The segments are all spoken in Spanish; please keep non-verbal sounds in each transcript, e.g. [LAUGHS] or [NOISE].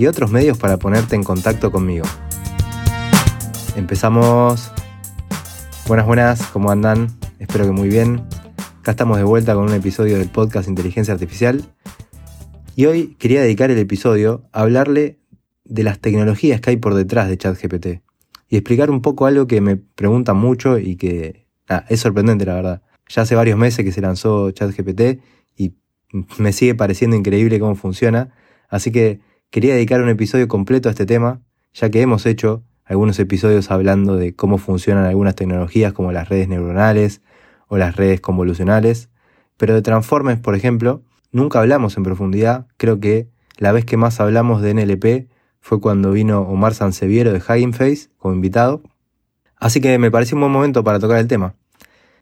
y otros medios para ponerte en contacto conmigo. Empezamos. Buenas, buenas, ¿cómo andan? Espero que muy bien. Acá estamos de vuelta con un episodio del podcast Inteligencia Artificial. Y hoy quería dedicar el episodio a hablarle de las tecnologías que hay por detrás de ChatGPT y explicar un poco algo que me preguntan mucho y que es sorprendente, la verdad. Ya hace varios meses que se lanzó ChatGPT y me sigue pareciendo increíble cómo funciona, así que quería dedicar un episodio completo a este tema, ya que hemos hecho algunos episodios hablando de cómo funcionan algunas tecnologías como las redes neuronales o las redes convolucionales, pero de Transformers, por ejemplo, nunca hablamos en profundidad, creo que la vez que más hablamos de NLP fue cuando vino Omar Sanseviero de Hugging Face como invitado. Así que me pareció un buen momento para tocar el tema.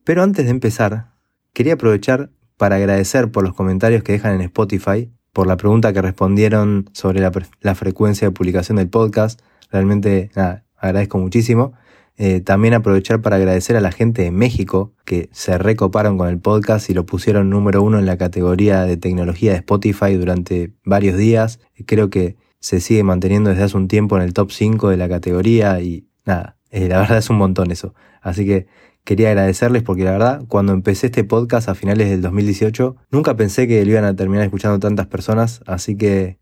Pero antes de empezar, quería aprovechar para agradecer por los comentarios que dejan en Spotify, por la pregunta que respondieron sobre la, frecuencia de publicación del podcast. Realmente agradezco muchísimo. Eh, también aprovechar para agradecer a la gente de México que se recoparon con el podcast y lo pusieron número uno en la categoría de tecnología de Spotify durante varios días. Creo que se sigue manteniendo desde hace un tiempo en el top 5 de la categoría y nada, eh, la [LAUGHS] verdad es un montón eso. Así que quería agradecerles porque la verdad, cuando empecé este podcast a finales del 2018, nunca pensé que lo iban a terminar escuchando tantas personas, así que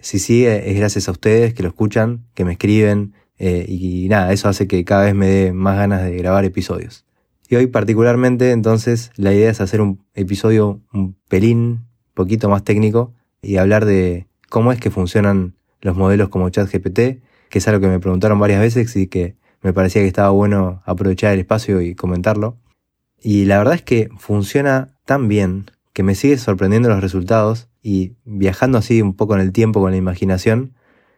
si sigue es gracias a ustedes que lo escuchan, que me escriben eh, y, nada, eso hace que cada vez me dé más ganas de grabar episodios. Y hoy particularmente entonces la idea es hacer un episodio un pelín, poquito más técnico y hablar de cómo es que funcionan los modelos como ChatGPT, que es algo que me preguntaron varias veces y que me parecía que estaba bueno aprovechar el espacio y comentarlo. Y la verdad es que funciona tan bien que me sigue sorprendiendo los resultados y viajando así un poco en el tiempo con la imaginación,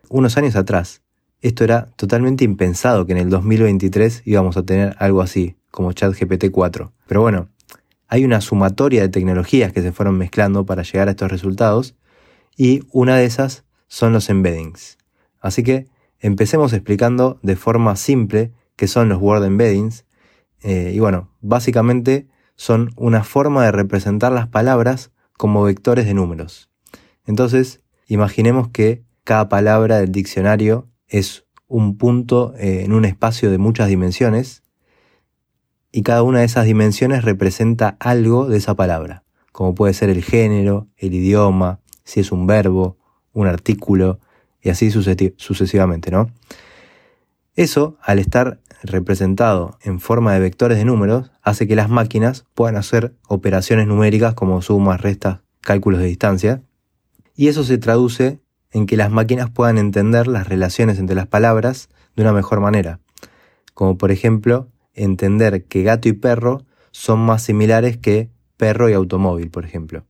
unos años atrás, esto era totalmente impensado que en el 2023 íbamos a tener algo así, como ChatGPT 4. Pero bueno, hay una sumatoria de tecnologías que se fueron mezclando para llegar a estos resultados y una de esas son los embeddings. Así que empecemos explicando de forma simple qué son los word embeddings. Eh, y bueno, básicamente son una forma de representar las palabras como vectores de números. Entonces, imaginemos que cada palabra del diccionario es un punto eh, en un espacio de muchas dimensiones y cada una de esas dimensiones representa algo de esa palabra, como puede ser el género, el idioma, si es un verbo, un artículo y así sucesivamente, ¿no? Eso, al estar representado en forma de vectores de números, hace que las máquinas puedan hacer operaciones numéricas como sumas, restas, cálculos de distancia, y eso se traduce en que las máquinas puedan entender las relaciones entre las palabras de una mejor manera, como por ejemplo entender que gato y perro son más similares que perro y automóvil, por ejemplo.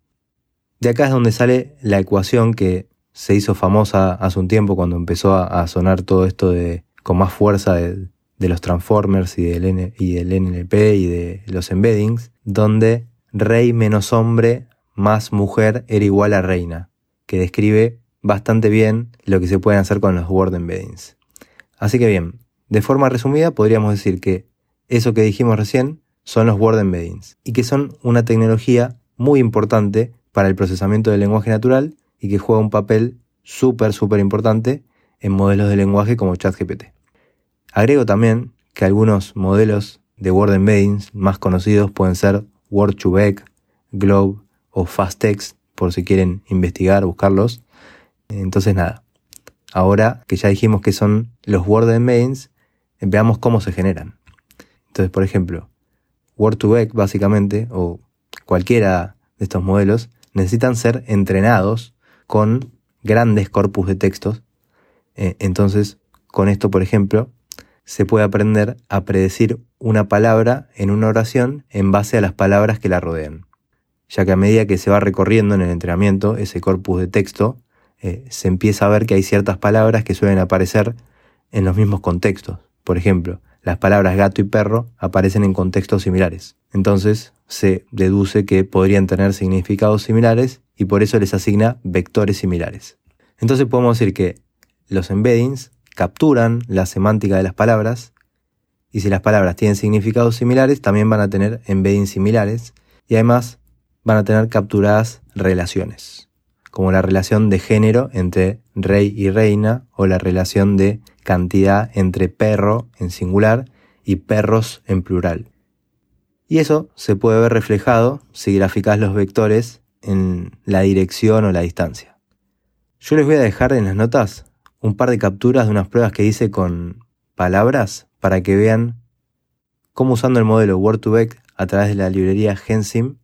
De acá es donde sale la ecuación que se hizo famosa hace un tiempo cuando empezó a, sonar todo esto de con más fuerza de, los Transformers y del, y del NLP y de los embeddings, donde rey menos hombre más mujer era igual a reina, que describe bastante bien lo que se pueden hacer con los word embeddings. Así que bien, de forma resumida podríamos decir que eso que dijimos recién son los word embeddings y que son una tecnología muy importante para el procesamiento del lenguaje natural y que juega un papel súper, súper importante en modelos de lenguaje como ChatGPT. Agrego también que algunos modelos de word embeddings más conocidos pueden ser Word2Vec, Globe o FastText, por si quieren investigar, buscarlos, entonces nada, ahora que ya dijimos que son los word embeddings, veamos cómo se generan. Entonces, por ejemplo, Word2Vec básicamente, o cualquiera de estos modelos, necesitan ser entrenados con grandes corpus de textos. Eh, entonces, con esto, por ejemplo, se puede aprender a predecir una palabra en una oración en base a las palabras que la rodean, ya que a medida que se va recorriendo en el entrenamiento ese corpus de texto, eh, se empieza a ver que hay ciertas palabras que suelen aparecer en los mismos contextos. Por ejemplo, las palabras gato y perro aparecen en contextos similares. Entonces se deduce que podrían tener significados similares y por eso les asigna vectores similares. Entonces podemos decir que los embeddings capturan la semántica de las palabras y si las palabras tienen significados similares también van a tener embeddings similares y además van a tener capturadas relaciones, como la relación de género entre rey y reina o la relación de cantidad entre perro en singular y perros en plural. Y eso se puede ver reflejado si graficás los vectores en la dirección o la distancia. Yo les voy a dejar en las notas un par de capturas de unas pruebas que hice con palabras para que vean cómo usando el modelo Word2Vec a través de la librería Gensim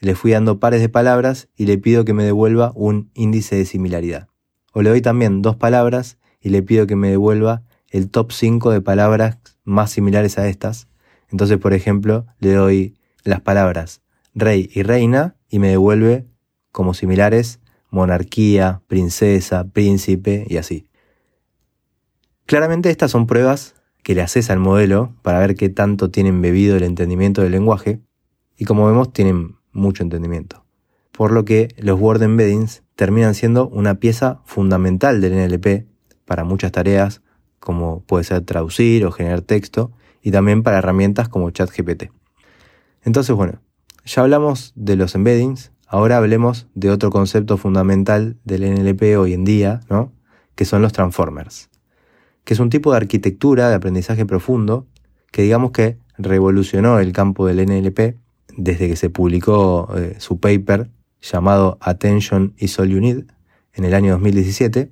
le fui dando pares de palabras y le pido que me devuelva un índice de similaridad. O le doy también dos palabras y le pido que me devuelva el top 5 de palabras más similares a estas. Entonces, por ejemplo, le doy las palabras rey y reina y me devuelve como similares monarquía, princesa, príncipe y así. Claramente estas son pruebas que le haces al modelo para ver qué tanto tienen bebido el entendimiento del lenguaje y como vemos tienen mucho entendimiento. Por lo que los Word Embeddings terminan siendo una pieza fundamental del NLP para muchas tareas, como puede ser traducir o generar texto, y también para herramientas como ChatGPT. Entonces, bueno, ya hablamos de los embeddings, ahora hablemos de otro concepto fundamental del NLP hoy en día, ¿no? que son los transformers, que es un tipo de arquitectura de aprendizaje profundo que digamos que revolucionó el campo del NLP desde que se publicó eh, su paper llamado Attention is All You Need en el año 2017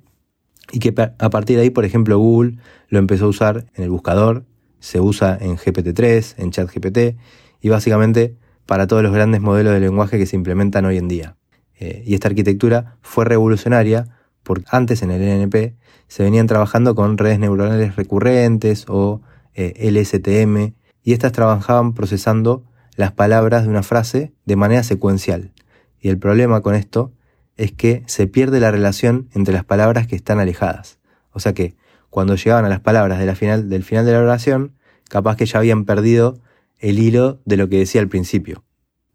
y que a partir de ahí, por ejemplo, Google lo empezó a usar en el buscador, se usa en GPT-3, en ChatGPT y básicamente para todos los grandes modelos de lenguaje que se implementan hoy en día. Eh, y esta arquitectura fue revolucionaria porque antes en el NNP se venían trabajando con redes neuronales recurrentes o eh, LSTM y estas trabajaban procesando las palabras de una frase de manera secuencial. Y el problema con esto es que se pierde la relación entre las palabras que están alejadas. O sea que cuando llegaban a las palabras del final de la oración, capaz que ya habían perdido el hilo de lo que decía al principio.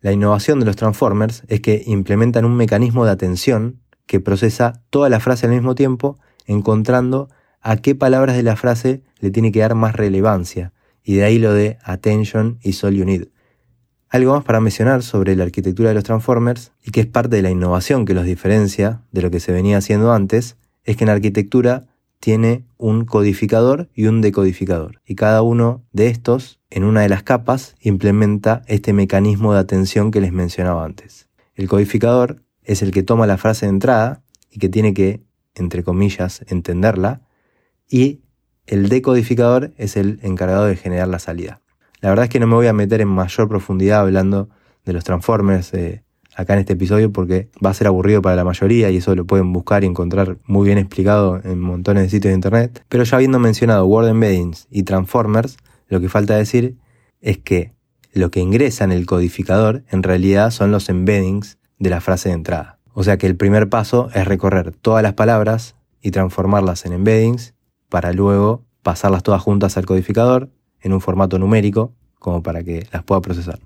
La innovación de los transformers es que implementan un mecanismo de atención que procesa toda la frase al mismo tiempo, encontrando a qué palabras de la frase le tiene que dar más relevancia, y de ahí lo de attention y all you need. Algo más para mencionar sobre la arquitectura de los Transformers y que es parte de la innovación que los diferencia de lo que se venía haciendo antes, es que en arquitectura tiene un codificador y un decodificador. Y cada uno de estos, en una de las capas, implementa este mecanismo de atención que les mencionaba antes. El codificador es el que toma la frase de entrada y que tiene que, entre comillas, entenderla, y el decodificador es el encargado de generar la salida. La verdad es que no me voy a meter en mayor profundidad hablando de los Transformers acá en este episodio porque va a ser aburrido para la mayoría y eso lo pueden buscar y encontrar muy bien explicado en montones de sitios de internet. Pero ya habiendo mencionado Word Embeddings y Transformers, lo que falta decir es que lo que ingresa en el codificador en realidad son los embeddings de la frase de entrada. O sea que el primer paso es recorrer todas las palabras y transformarlas en embeddings para luego pasarlas todas juntas al codificador en un formato numérico como para que las pueda procesar.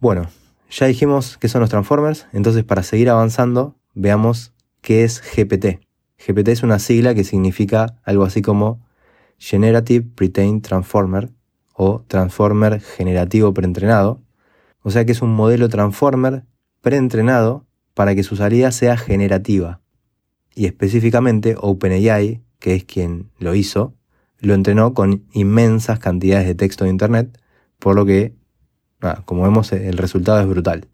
Bueno, ya dijimos qué son los transformers, entonces para seguir avanzando veamos qué es GPT. GPT es una sigla que significa algo así como Generative Pretrained Transformer o Transformer Generativo Preentrenado, o sea que es un modelo Transformer preentrenado para que su salida sea generativa. Y específicamente OpenAI, que es quien lo hizo, lo entrenó con inmensas cantidades de texto de Internet, por lo que, como vemos, el resultado es brutal.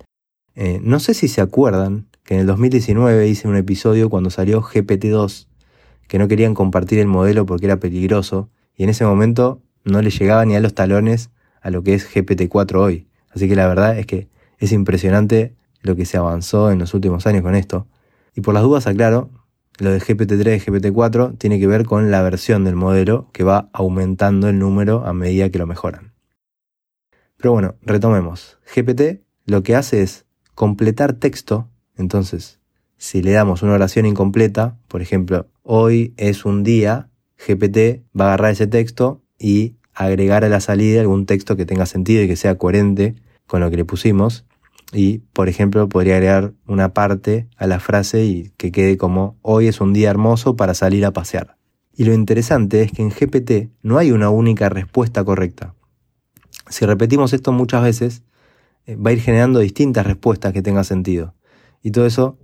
Eh, no sé si se acuerdan que en el 2019 hice un episodio cuando salió GPT-2, que no querían compartir el modelo porque era peligroso, y en ese momento no le llegaba ni a los talones a lo que es GPT-4 hoy. Así que la verdad es que es impresionante lo que se avanzó en los últimos años con esto. Y por las dudas aclaro, lo de GPT-3 y GPT-4 tiene que ver con la versión del modelo que va aumentando el número a medida que lo mejoran. Pero bueno, retomemos. GPT lo que hace es completar texto, entonces, si le damos una oración incompleta, por ejemplo, hoy es un día, GPT va a agarrar ese texto y agregar a la salida algún texto que tenga sentido y que sea coherente con lo que le pusimos. Y, por ejemplo, podría agregar una parte a la frase y que quede como hoy es un día hermoso para salir a pasear. Y lo interesante es que en GPT no hay una única respuesta correcta. Si repetimos esto muchas veces, eh, va a ir generando distintas respuestas que tengan sentido. Y todo eso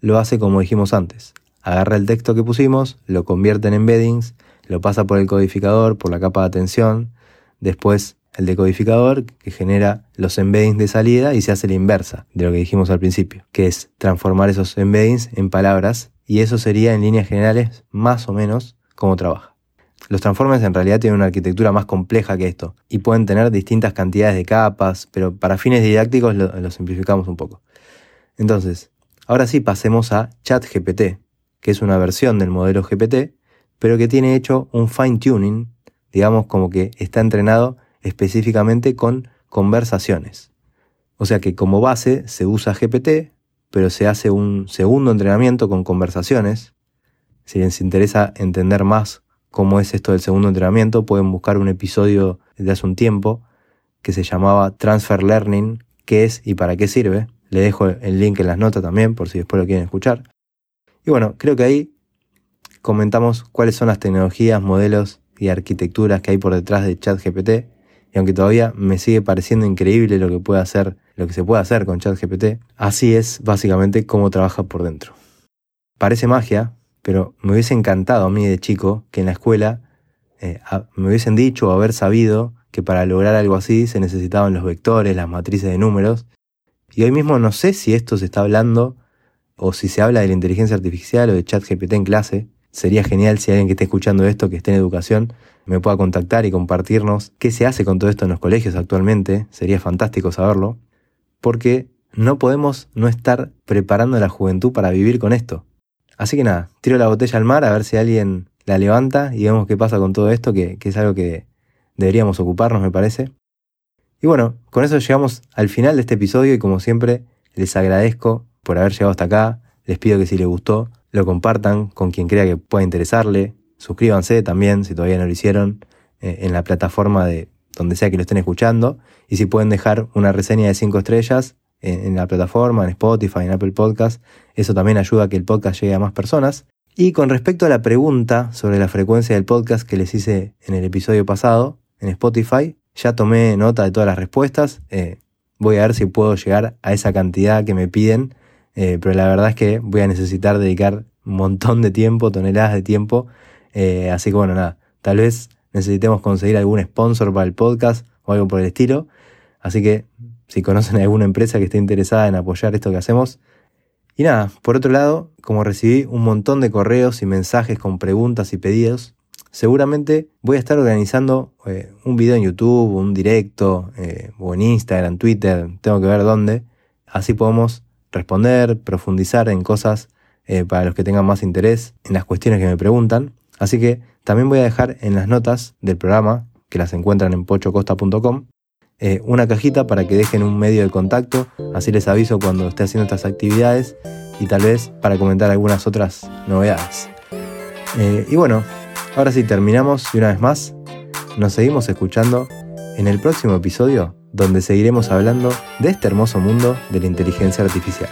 lo hace como dijimos antes. Agarra el texto que pusimos, lo convierte en embeddings, lo pasa por el codificador, por la capa de atención, después el decodificador que genera los embeddings de salida y se hace la inversa de lo que dijimos al principio, que es transformar esos embeddings en palabras y eso sería en líneas generales más o menos cómo trabaja. Los transformers en realidad tienen una arquitectura más compleja que esto y pueden tener distintas cantidades de capas, pero para fines didácticos lo, simplificamos un poco. Entonces, ahora sí pasemos a ChatGPT, que es una versión del modelo GPT, pero que tiene hecho un fine tuning, digamos como que está entrenado específicamente con conversaciones. O sea que como base se usa GPT, pero se hace un segundo entrenamiento con conversaciones. Si les interesa entender más cómo es esto del segundo entrenamiento, pueden buscar un episodio de hace un tiempo que se llamaba Transfer Learning, qué es y para qué sirve. Le dejo el link en las notas también por si después lo quieren escuchar. Y bueno, creo que ahí comentamos cuáles son las tecnologías, modelos y arquitecturas que hay por detrás de ChatGPT. Y aunque todavía me sigue pareciendo increíble lo que puede hacer, lo que se puede hacer con ChatGPT, así es básicamente cómo trabaja por dentro. Parece magia, pero me hubiese encantado a mí de chico que en la escuela eh, me hubiesen dicho o haber sabido que para lograr algo así se necesitaban los vectores, las matrices de números. Y hoy mismo no sé si esto se está hablando o si se habla de la inteligencia artificial o de ChatGPT en clase. Sería genial si alguien que esté escuchando esto, que esté en educación, me pueda contactar y compartirnos qué se hace con todo esto en los colegios actualmente. Sería fantástico saberlo. Porque no podemos no estar preparando a la juventud para vivir con esto. Así que nada, tiro la botella al mar a ver si alguien la levanta y vemos qué pasa con todo esto, que, es algo que deberíamos ocuparnos, me parece. Y bueno, con eso llegamos al final de este episodio y como siempre les agradezco por haber llegado hasta acá. Les pido que si les gustó lo compartan con quien crea que pueda interesarle. Suscríbanse también si todavía no lo hicieron eh, en la plataforma de donde sea que lo estén escuchando. Y si pueden dejar una reseña de 5 estrellas, en, la plataforma, en Spotify, en Apple Podcast. Eso también ayuda a que el podcast llegue a más personas. Y con respecto a la pregunta sobre la frecuencia del podcast que les hice en el episodio pasado, en Spotify, ya tomé nota de todas las respuestas. Eh, voy a ver si puedo llegar a esa cantidad que me piden, eh, pero la verdad es que voy a necesitar dedicar un montón de tiempo, toneladas de tiempo. Eh, así que bueno, nada, tal vez necesitemos conseguir algún sponsor para el podcast o algo por el estilo. Así que si conocen alguna empresa que esté interesada en apoyar esto que hacemos. Y nada, por otro lado, como recibí un montón de correos y mensajes con preguntas y pedidos, seguramente voy a estar organizando eh, un video en YouTube, un directo, eh, o en Instagram, Twitter, tengo que ver dónde. Así podemos responder, profundizar en cosas eh, para los que tengan más interés en las cuestiones que me preguntan. Así que también voy a dejar en las notas del programa, que las encuentran en pochocosta.com, eh, una cajita para que dejen un medio de contacto, así les aviso cuando esté haciendo estas actividades y tal vez para comentar algunas otras novedades. Eh, y bueno, ahora sí terminamos y una vez más nos seguimos escuchando en el próximo episodio donde seguiremos hablando de este hermoso mundo de la inteligencia artificial.